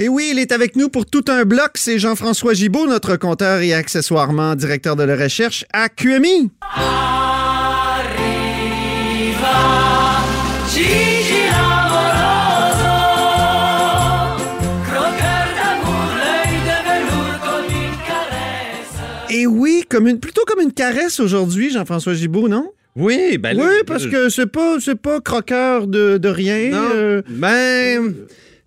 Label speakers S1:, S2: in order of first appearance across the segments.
S1: Et oui, il est avec nous pour tout un bloc. C'est Jean-François Gibault, notre compteur et accessoirement directeur de la recherche à QMI. Et oui, comme une, plutôt comme une caresse aujourd'hui, Jean-François Gibault, non?
S2: Oui, ben
S1: Oui, parce que c'est pas, c'est pas croqueur de, de rien.
S2: Non,
S1: euh.
S2: ben...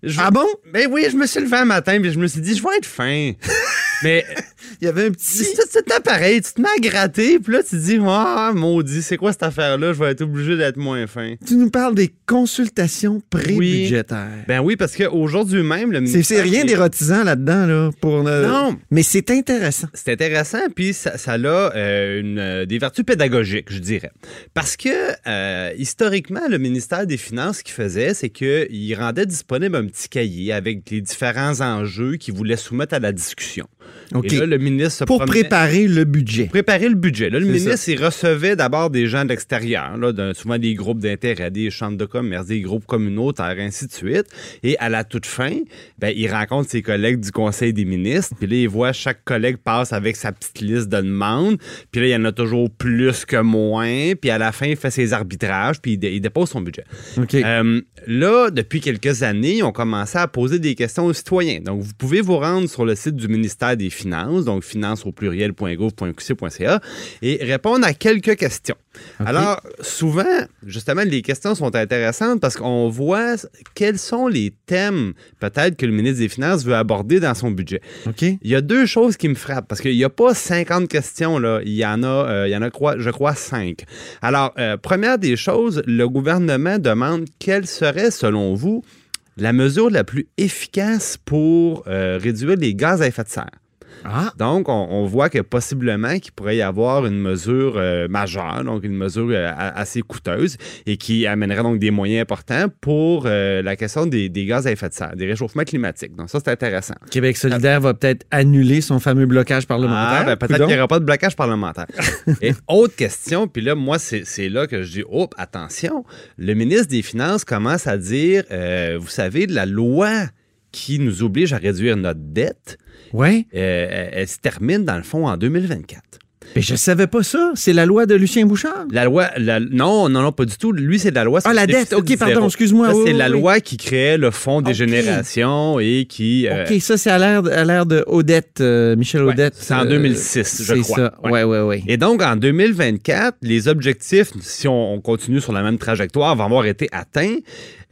S2: je-
S1: Ah bon?
S2: Ben oui, je me suis levé un matin puis je me suis dit, je vais être fin. Mais
S1: Il y avait un petit...
S2: c'est c'est pareil, tu te mets à gratter, puis là, tu te dis, ah, maudit, c'est quoi cette affaire-là? Je vais être obligé d'être moins fin.
S1: Tu nous parles des consultations pré-budgétaires.
S2: Ben oui, parce qu'aujourd'hui même, le
S1: C'est,
S2: ministère
S1: c'est rien d'érotisant là-dedans, là. Pour, euh,
S2: Non.
S1: Mais c'est intéressant.
S2: C'est intéressant, puis ça, ça a euh, une, euh, des vertus pédagogiques, je dirais. Parce que, euh, historiquement, le ministère des Finances, ce qu'il faisait, c'est qu'il rendait disponible un petit cahier avec les différents enjeux qu'il voulait soumettre à la discussion. Et là, le ministre se
S1: Pour
S2: promenait-
S1: préparer le budget.
S2: préparer le budget. Là, le ministre, il recevait d'abord des gens de l'extérieur, souvent des groupes d'intérêt, des chambres de commerce, des groupes communautaires, ainsi de suite. Et à la toute fin, ben, il rencontre ses collègues du Conseil des ministres, puis là, il voit chaque collègue passe avec sa petite liste de demandes, puis là, il y en a toujours plus que moins, puis à la fin, il fait ses arbitrages, puis il, dé- il dépose son budget. Euh, là, depuis quelques années, on à poser des questions aux citoyens. Donc, vous pouvez vous rendre sur le site du ministère des Finances, donc finance au pluriel.gouv.qc.ca, et répondre à quelques questions. Alors, souvent, justement, les questions sont intéressantes parce qu'on voit quels sont les thèmes, peut-être, que le ministre des Finances veut aborder dans son budget.
S1: OK.
S2: Il y a deux choses qui me frappent parce qu'il n'y a pas 50 questions, là. Il y en a, euh, il y en a je crois, 5. Alors, euh, première des choses, le gouvernement demande quelle serait, selon vous, la mesure la plus efficace pour euh, réduire les gaz à effet de serre.
S1: Ah.
S2: Donc, on, on voit que possiblement qu'il pourrait y avoir une mesure euh, majeure, donc une mesure euh, assez coûteuse et qui amènerait donc des moyens importants pour euh, la question des, des gaz à effet de serre, des réchauffements climatiques. Donc, ça, c'est intéressant.
S1: Québec solidaire va peut-être annuler son fameux blocage parlementaire.
S2: Ah, ben, peut-être qu'il n'y aura pas de blocage parlementaire. Et autre question, puis là, moi, c'est là que je dis, oh, attention, le ministre des Finances commence à dire, vous savez, la loi qui nous oblige à réduire notre dette,
S1: Ouais.
S2: euh, elle, elle se termine, dans le fond, en 2024.
S1: Mais je savais pas ça. C'est la loi de Lucien Bouchard?
S2: La loi, la- non, non, non, pas du tout. Lui, c'est la loi.
S1: Ah, la dette. OK, pardon, excuse-moi.
S2: C'est
S1: oui,
S2: la
S1: oui.
S2: loi qui créait le fonds des générations et qui. euh,
S1: OK, ça, c'est à l'ère à l'ère de Odette, euh, Michel
S2: Ouais,
S1: Odette.
S2: c'est en
S1: euh,
S2: 2006, je
S1: c'est
S2: crois.
S1: ça.
S2: Ouais.
S1: Ouais, ouais, ouais.
S2: Et donc, en 2024, les objectifs, si on, on continue sur la même trajectoire, vont avoir été atteints.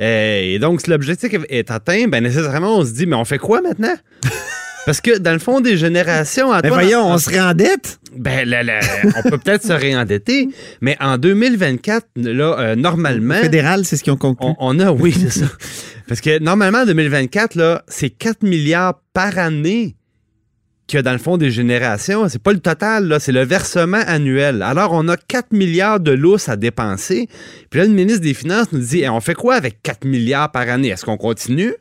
S2: Euh, et donc, si l'objectif est atteint, ben nécessairement, on se dit, mais on fait quoi maintenant? Parce que dans le fond des générations,
S1: Mais voyons, on serait en dette?
S2: ben, là, là, on peut peut-être se réendetter, mais en 2024, là, euh, normalement,
S1: Fédéral, c'est ce qu'ils ont conclu.
S2: on, on a, oui, c'est ça. Parce que normalement, en 2024, là, c'est 4 milliards par année qu'il y a dans le fond des générations. C'est pas le total, là, c'est le versement annuel. Alors, on a 4 milliards de lousses à dépenser. Puis là, le ministre des Finances nous dit, Eh, on fait quoi avec 4 milliards par année? Est-ce qu'on continue?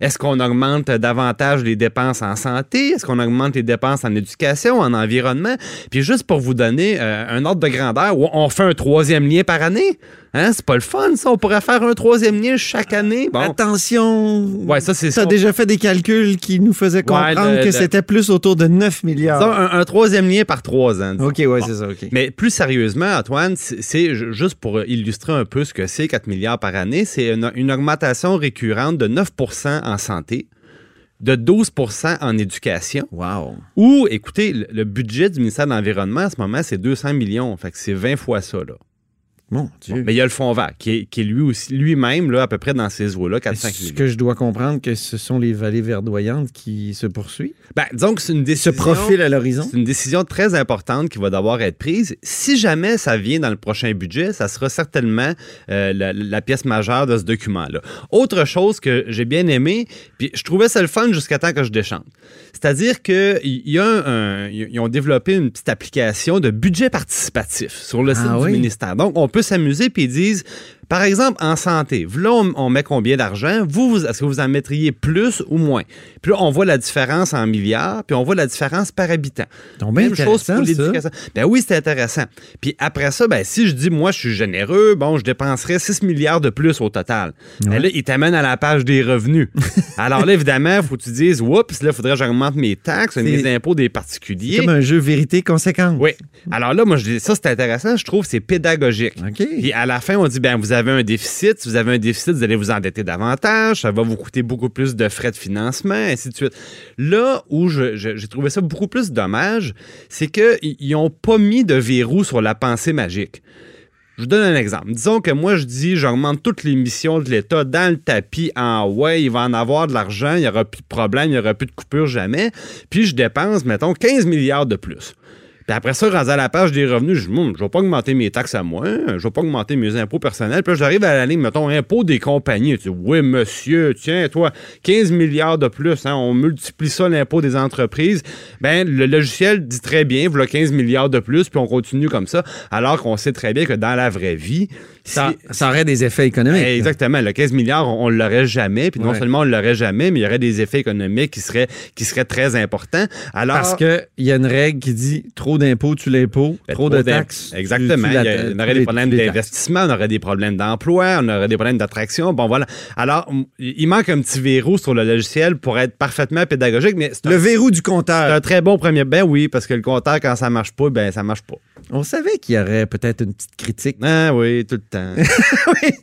S2: Est-ce qu'on augmente davantage les dépenses en santé? Est-ce qu'on augmente les dépenses en éducation, en environnement? Puis juste pour vous donner euh, un ordre de grandeur, on fait un troisième lien par année? Hein? C'est pas le fun, ça. On pourrait faire un troisième lien chaque année. Bon.
S1: Attention.
S2: Ouais, ça, c'est
S1: Tu
S2: ça.
S1: as déjà fait des calculs qui nous faisaient comprendre
S2: le-
S1: que
S2: le-
S1: c'était plus autour de 9 milliards.
S2: Ça, un, un troisième lien par trois ans. disons.
S1: OK, ouais,
S2: Bon.
S1: c'est ça.
S2: Mais plus sérieusement, Antoine, c'est c'est ju- juste pour illustrer un peu ce que c'est 4 milliards par année, c'est une, une augmentation récurrente de 9% en santé, de 12% en éducation,
S1: Wow.
S2: ou, écoutez, le, le budget du ministère de l'Environnement en ce moment, c'est 200 millions. Fait que c'est 20 fois ça, là.
S1: Mon Dieu.
S2: Mais il y a le fonds vert, qui est, qui est lui aussi, lui-même, là, à peu près dans ces eaux-là, 4-5
S1: Est-ce que je dois comprendre que ce sont les vallées verdoyantes qui se poursuivent?
S2: Ben, disons que c'est une
S1: Se
S2: décision...
S1: profilent à l'horizon?
S2: C'est une décision très importante qui va devoir être prise. Si jamais ça vient dans le prochain budget, ça sera certainement euh, la, la pièce majeure de ce document-là. Autre chose que j'ai bien aimé, puis je trouvais ça le fun jusqu'à temps que je déchante. C'est-à-dire qu'il y a un, un- ils ont développé une petite application de budget participatif sur le site
S1: Ah
S2: du
S1: oui?
S2: ministère. Donc, on peut s'amuser, puis ils disent, par exemple, en santé, là, on, on met combien d'argent? Vous, vous est-ce que vous en mettriez plus ou moins? Puis là, on voit la différence en milliards, puis on voit la différence par habitant.
S1: Donc, bien
S2: Même chose pour l'éducation. Ben oui, c'est intéressant. Puis après ça, ben si je dis, moi, je suis généreux, bon, je dépenserais 6 milliards de plus au total. Ben là, il t'amène à la page des revenus. Alors là, évidemment, faut que tu dises, oups, là, il faudrait que j'augmente mes taxes, mes impôts des particuliers.
S1: Comme un jeu vérité conséquent.
S2: Oui. Alors là, moi, je dis, ça, c'est intéressant. Je trouve que c'est pédagogique.
S1: OK.
S2: Puis à la fin, on dit, ben vous avez un déficit. Si vous avez un déficit, vous allez vous endetter davantage. Ça va vous coûter beaucoup plus de frais de financement, ainsi de suite. Là où j'ai trouvé ça beaucoup plus dommage, c'est qu'ils n'ont pas mis de verrou sur la pensée magique. Je vous donne un exemple. Disons que moi, je dis, j'augmente toutes les missions de l'État dans le tapis en ouais, il va en avoir de l'argent, il n'y aura plus de problème, il n'y aura plus de coupure jamais. Puis je dépense, mettons, 15 milliards de plus. Puis après ça, rendu à la page des revenus, je je vais pas augmenter mes taxes à moi, je vais pas augmenter mes impôts personnels. Puis j'arrive à la ligne, mettons, impôts des compagnies. Tu dis, oui, monsieur, tiens, toi, 15 milliards de plus, hein, on multiplie ça, l'impôt des entreprises. Ben, le logiciel dit très bien, voilà 15 milliards de plus, puis on continue comme ça, alors qu'on sait très bien que dans la vraie vie,
S1: Ça, aurait des effets économiques.
S2: eh, Exactement. Le 15 milliards, on, on l'aurait jamais. Puis non
S1: Ouais.
S2: seulement on l'aurait jamais, mais il y aurait des effets économiques qui seraient, qui seraient très importants. Alors,
S1: Parce qu'il y a une règle qui dit trop d'impôts, tu l'impôt,
S2: Ben,
S1: trop de taxes.
S2: Exactement.
S1: tu
S2: a- on aurait des problèmes d'investissement, on aurait des problèmes d'emploi, on aurait des problèmes d'attraction. Bon, voilà. Alors, il manque un petit verrou sur le logiciel pour être parfaitement pédagogique, mais c'est un,
S1: Le verrou du
S2: c'est
S1: compteur.
S2: un très bon premier. Ben oui, parce que le compteur, quand ça marche pas, ben ça marche pas.
S1: On savait qu'il y aurait peut-être une petite critique.
S2: Ah oui, tout le temps.